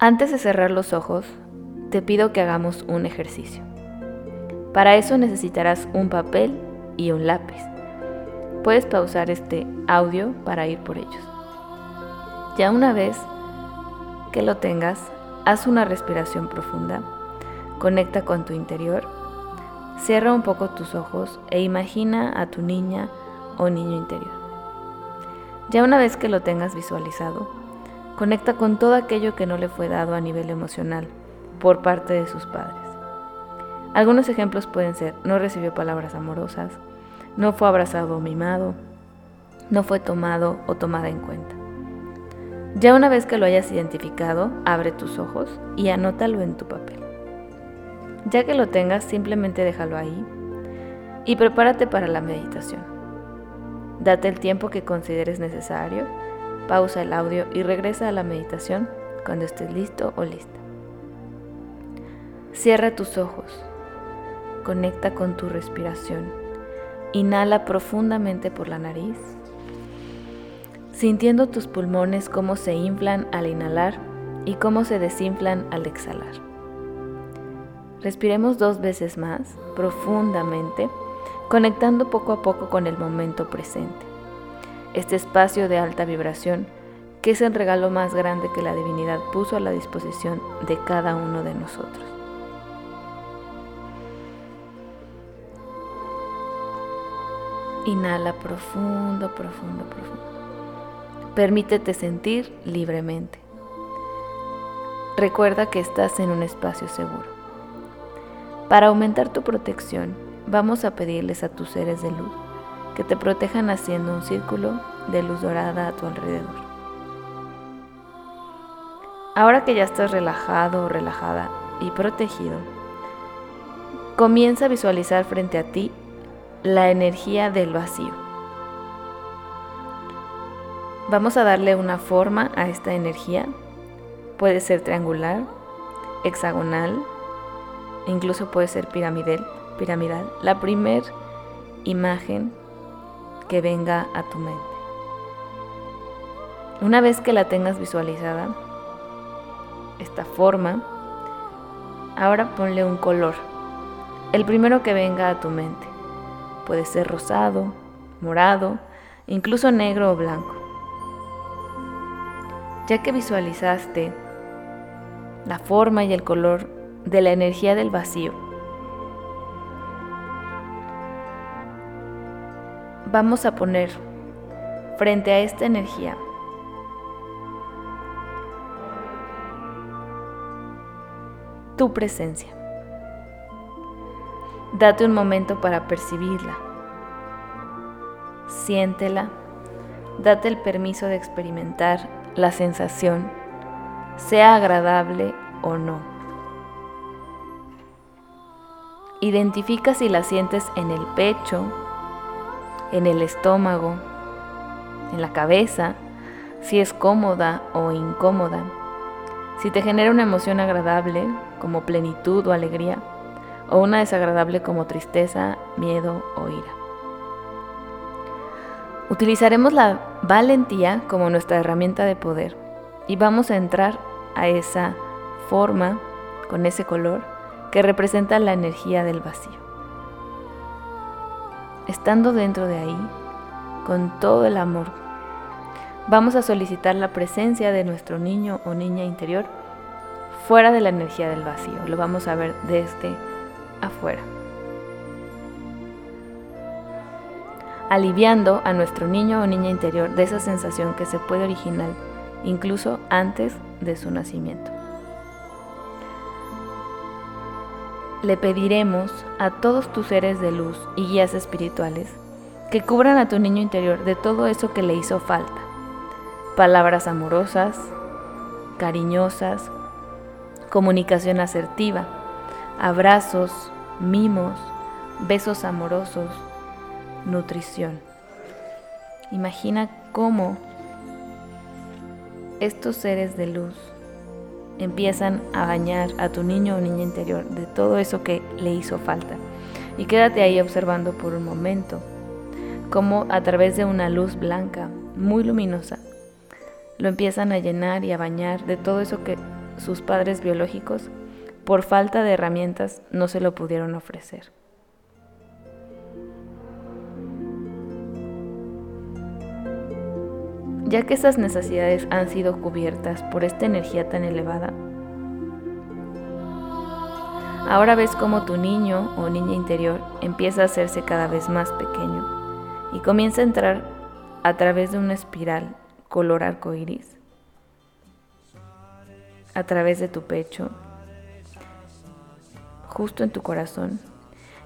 Antes de cerrar los ojos, te pido que hagamos un ejercicio. Para eso necesitarás un papel y un lápiz. Puedes pausar este audio para ir por ellos. Ya una vez que lo tengas, haz una respiración profunda, conecta con tu interior, cierra un poco tus ojos e imagina a tu niña o niño interior. Ya una vez que lo tengas visualizado, conecta con todo aquello que no le fue dado a nivel emocional por parte de sus padres. Algunos ejemplos pueden ser, no recibió palabras amorosas, no fue abrazado o mimado, no fue tomado o tomada en cuenta. Ya una vez que lo hayas identificado, abre tus ojos y anótalo en tu papel. Ya que lo tengas, simplemente déjalo ahí y prepárate para la meditación. Date el tiempo que consideres necesario, pausa el audio y regresa a la meditación cuando estés listo o lista. Cierra tus ojos, conecta con tu respiración Inhala profundamente por la nariz, sintiendo tus pulmones cómo se inflan al inhalar y cómo se desinflan al exhalar. Respiremos dos veces más profundamente, conectando poco a poco con el momento presente. Este espacio de alta vibración, que es el regalo más grande que la divinidad puso a la disposición de cada uno de nosotros. Inhala profundo, profundo, profundo. Permítete sentir libremente. Recuerda que estás en un espacio seguro. Para aumentar tu protección, vamos a pedirles a tus seres de luz que te protejan haciendo un círculo de luz dorada a tu alrededor. Ahora que ya estás relajado o relajada y protegido, comienza a visualizar frente a ti la energía del vacío. Vamos a darle una forma a esta energía. Puede ser triangular, hexagonal, incluso puede ser piramidal. piramidal. La primer imagen que venga a tu mente. Una vez que la tengas visualizada, esta forma, ahora ponle un color, el primero que venga a tu mente. Puede ser rosado, morado, incluso negro o blanco. Ya que visualizaste la forma y el color de la energía del vacío, vamos a poner frente a esta energía tu presencia. Date un momento para percibirla. Siéntela. Date el permiso de experimentar la sensación, sea agradable o no. Identifica si la sientes en el pecho, en el estómago, en la cabeza, si es cómoda o incómoda, si te genera una emoción agradable como plenitud o alegría o una desagradable como tristeza, miedo o ira. Utilizaremos la valentía como nuestra herramienta de poder y vamos a entrar a esa forma con ese color que representa la energía del vacío. Estando dentro de ahí, con todo el amor, vamos a solicitar la presencia de nuestro niño o niña interior fuera de la energía del vacío. Lo vamos a ver desde afuera. Aliviando a nuestro niño o niña interior de esa sensación que se puede originar incluso antes de su nacimiento. Le pediremos a todos tus seres de luz y guías espirituales que cubran a tu niño interior de todo eso que le hizo falta. Palabras amorosas, cariñosas, comunicación asertiva, abrazos, mimos, besos amorosos, nutrición. Imagina cómo estos seres de luz empiezan a bañar a tu niño o niña interior de todo eso que le hizo falta. Y quédate ahí observando por un momento cómo a través de una luz blanca, muy luminosa, lo empiezan a llenar y a bañar de todo eso que sus padres biológicos, por falta de herramientas, no se lo pudieron ofrecer. Ya que esas necesidades han sido cubiertas por esta energía tan elevada, ahora ves cómo tu niño o niña interior empieza a hacerse cada vez más pequeño y comienza a entrar a través de una espiral color arco iris, a través de tu pecho, justo en tu corazón,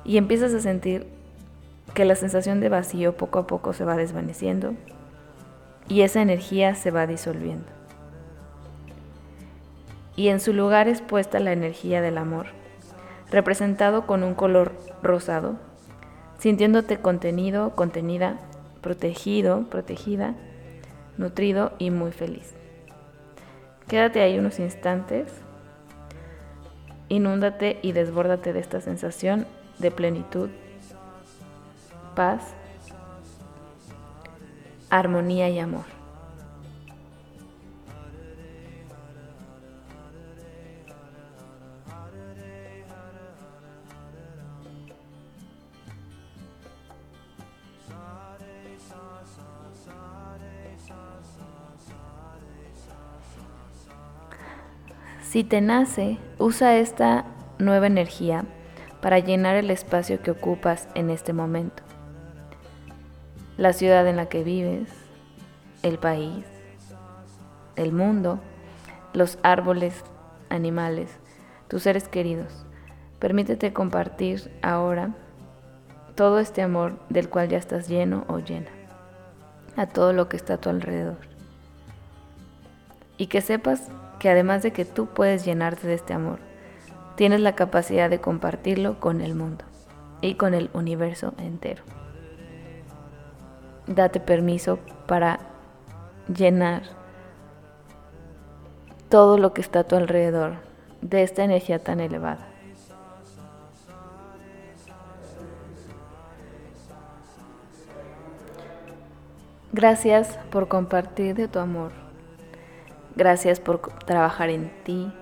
y empiezas a sentir que la sensación de vacío poco a poco se va desvaneciendo y esa energía se va disolviendo. Y en su lugar es puesta la energía del amor, representado con un color rosado, sintiéndote contenido, contenida, protegido, protegida, nutrido y muy feliz. Quédate ahí unos instantes, inúndate y desbórdate de esta sensación de plenitud, paz, armonía y amor. Si te nace, usa esta nueva energía para llenar el espacio que ocupas en este momento. La ciudad en la que vives, el país, el mundo, los árboles, animales, tus seres queridos. Permítete compartir ahora todo este amor del cual ya estás lleno o llena, a todo lo que está a tu alrededor. Y que sepas que además de que tú puedes llenarte de este amor, tienes la capacidad de compartirlo con el mundo y con el universo entero. Date permiso para llenar todo lo que está a tu alrededor de esta energía tan elevada. Gracias por compartir de tu amor Gracias por trabajar en ti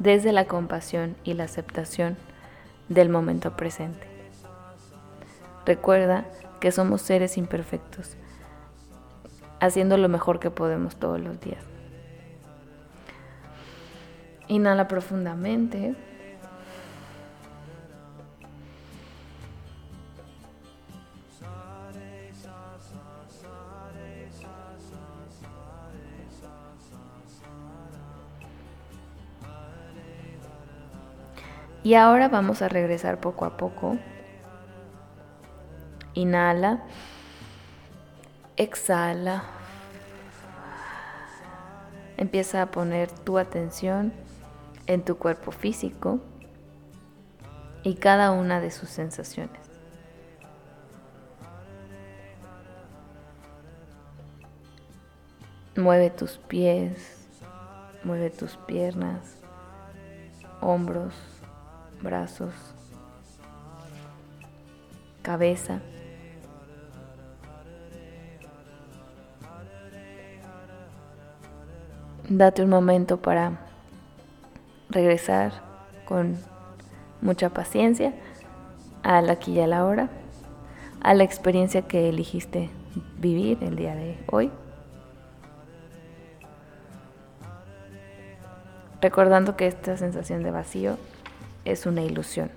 desde la compasión y la aceptación del momento presente. Recuerda que somos seres imperfectos, haciendo lo mejor que podemos todos los días. Inhala profundamente. Y ahora vamos a regresar poco a poco. Inhala. Exhala. Empieza a poner tu atención en tu cuerpo físico y cada una de sus sensaciones. Mueve tus pies, mueve tus piernas, hombros, brazos, cabeza. Date un momento para regresar con mucha paciencia al aquí y a la hora, a la experiencia que eligiste vivir el día de hoy. Recordando que esta sensación de vacío es una ilusión.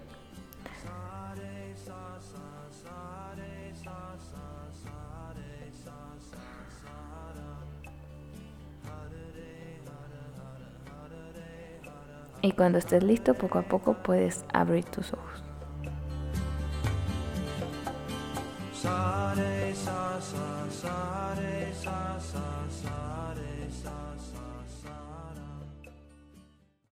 Y cuando estés listo, poco a poco puedes abrir tus ojos.